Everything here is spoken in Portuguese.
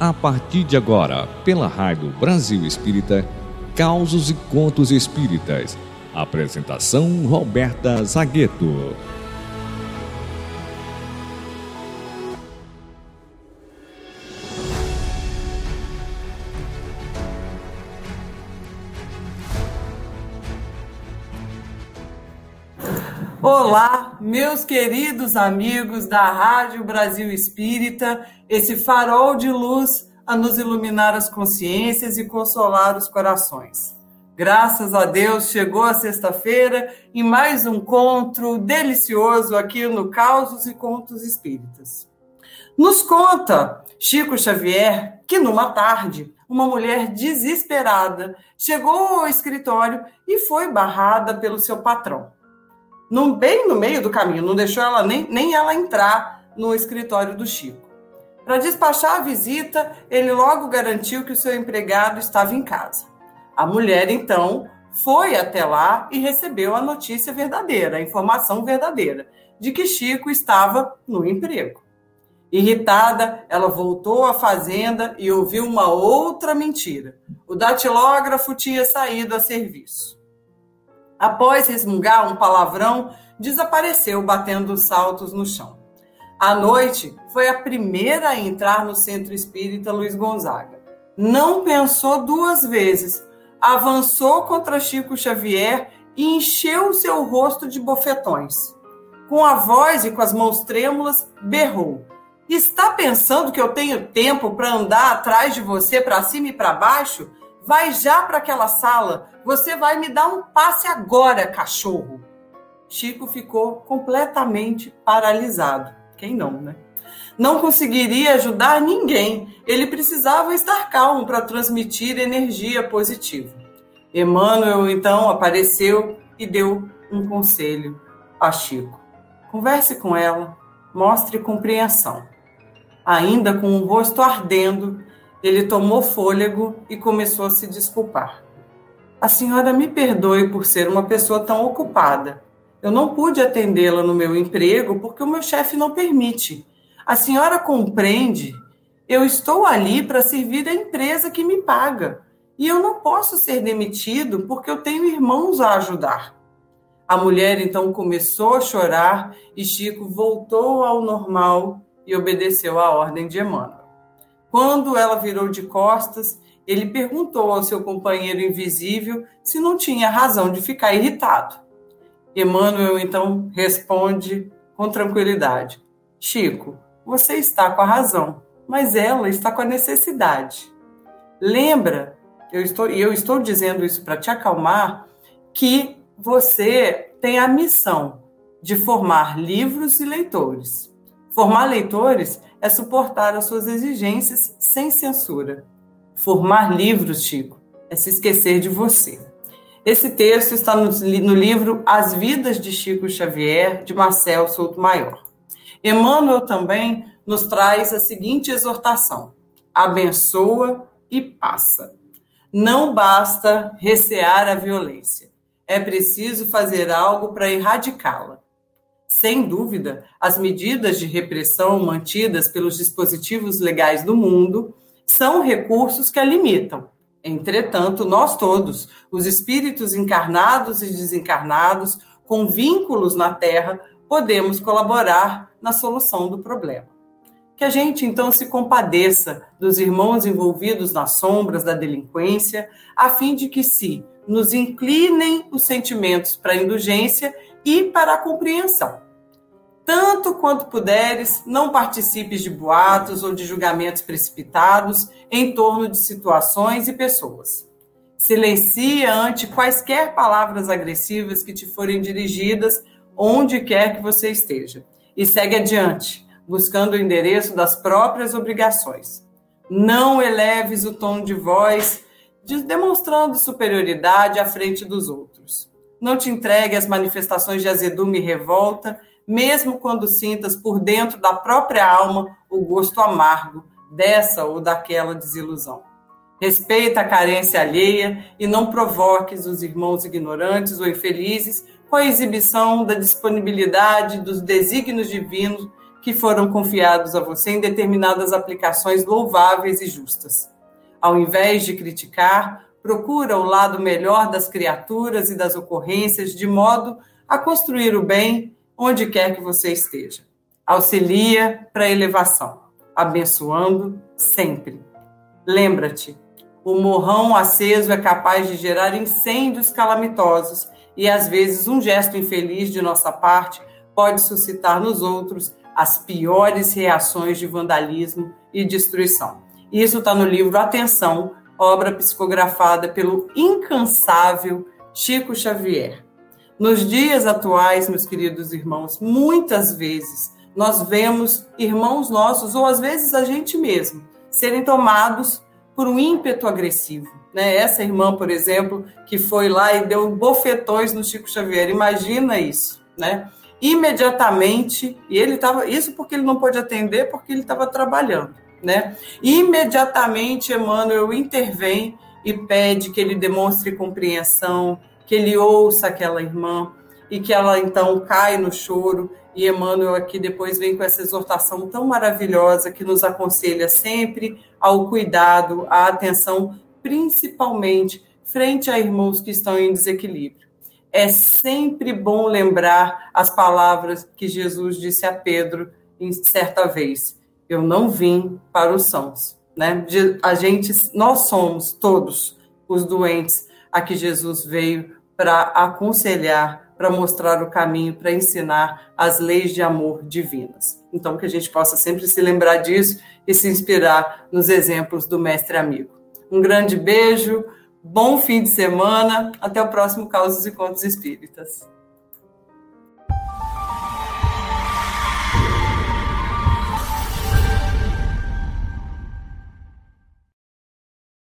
A partir de agora, pela Rádio Brasil Espírita, Causos e Contos Espíritas. Apresentação Roberta Zagueto. Olá, meus queridos amigos da Rádio Brasil Espírita, esse farol de luz a nos iluminar as consciências e consolar os corações. Graças a Deus, chegou a sexta-feira e mais um encontro delicioso aqui no Causos e Contos Espíritas. Nos conta Chico Xavier que numa tarde, uma mulher desesperada chegou ao escritório e foi barrada pelo seu patrão no, bem no meio do caminho, não deixou ela nem, nem ela entrar no escritório do Chico. Para despachar a visita, ele logo garantiu que o seu empregado estava em casa. A mulher, então, foi até lá e recebeu a notícia verdadeira, a informação verdadeira, de que Chico estava no emprego. Irritada, ela voltou à fazenda e ouviu uma outra mentira. O datilógrafo tinha saído a serviço. Após resmungar um palavrão, desapareceu batendo saltos no chão. À noite, foi a primeira a entrar no centro espírita Luiz Gonzaga. Não pensou duas vezes, avançou contra Chico Xavier e encheu seu rosto de bofetões. Com a voz e com as mãos trêmulas, berrou: Está pensando que eu tenho tempo para andar atrás de você para cima e para baixo? Vai já para aquela sala. Você vai me dar um passe agora, cachorro. Chico ficou completamente paralisado. Quem não, né? Não conseguiria ajudar ninguém. Ele precisava estar calmo para transmitir energia positiva. Emmanuel então apareceu e deu um conselho a Chico. Converse com ela, mostre compreensão. Ainda com o rosto ardendo, ele tomou fôlego e começou a se desculpar. A senhora me perdoe por ser uma pessoa tão ocupada. Eu não pude atendê-la no meu emprego porque o meu chefe não permite. A senhora compreende? Eu estou ali para servir a empresa que me paga. E eu não posso ser demitido porque eu tenho irmãos a ajudar. A mulher então começou a chorar e Chico voltou ao normal e obedeceu à ordem de Emmanuel. Quando ela virou de costas, ele perguntou ao seu companheiro invisível se não tinha razão de ficar irritado. Emmanuel então responde com tranquilidade: Chico, você está com a razão, mas ela está com a necessidade. Lembra, eu estou, eu estou dizendo isso para te acalmar, que você tem a missão de formar livros e leitores. Formar leitores é suportar as suas exigências sem censura. Formar livros, Chico, é se esquecer de você. Esse texto está no, livro As Vidas de Chico Xavier, de Marcel Souto Maior. Emmanuel também nos traz a seguinte exortação: abençoa e passa. Não basta recear a violência, é preciso fazer algo para erradicá-la. Sem dúvida, as medidas de repressão mantidas pelos dispositivos legais do mundo são recursos que a limitam. Entretanto, nós todos, os espíritos encarnados e desencarnados, com vínculos na Terra, podemos colaborar na solução do problema. Que a gente então se compadeça dos irmãos envolvidos nas sombras da delinquência, a fim de que se nos inclinem os sentimentos para a indulgência e para a compreensão. Tanto quanto puderes, não participes de boatos ou de julgamentos precipitados em torno de situações e pessoas. Silencia ante quaisquer palavras agressivas que te forem dirigidas onde quer que você esteja. E segue adiante, buscando o endereço das próprias obrigações. Não eleves o tom de voz, demonstrando superioridade à frente dos outros. Não te entregue às manifestações de azedume e revolta, mesmo quando sintas por dentro da própria alma o gosto amargo dessa ou daquela desilusão. Respeita a carência alheia e não provoques os irmãos ignorantes ou infelizes com a exibição da disponibilidade dos desígnios divinos que foram confiados a você em determinadas aplicações louváveis e justas. Ao invés de criticar, procura o lado melhor das criaturas e das ocorrências, de modo a construir o bem onde quer que você esteja. Auxilia para a elevação, abençoando sempre. Lembra-te, o morrão aceso é capaz de gerar incêndios calamitosos e às vezes um gesto infeliz de nossa parte pode suscitar nos outros as piores reações de vandalismo e destruição. Isso está no livro Atenção, obra psicografada pelo incansável Chico Xavier. Nos dias atuais, meus queridos irmãos, muitas vezes nós vemos irmãos nossos, ou às vezes a gente mesmo, serem tomados por um ímpeto agressivo. Né? Essa irmã, por exemplo, que foi lá e deu bofetões no Chico Xavier, imagina isso, né? Imediatamente, e ele estava, isso porque ele não pôde atender, porque ele estava trabalhando né? Imediatamente Emmanuel intervém e pede que ele demonstre compreensão, que ele ouça aquela irmã e que ela então cai no choro. E Emmanuel aqui depois vem com essa exortação tão maravilhosa que nos aconselha sempre ao cuidado, à atenção, principalmente frente a irmãos que estão em desequilíbrio. É sempre bom lembrar as palavras que Jesus disse a Pedro em certa vez eu não vim para os sãos, né? A gente, nós somos todos os doentes a que Jesus veio para aconselhar, para mostrar o caminho, para ensinar as leis de amor divinas. Então, que a gente possa sempre se lembrar disso e se inspirar nos exemplos do mestre amigo. Um grande beijo, bom fim de semana, até o próximo Causos e Contos Espíritas.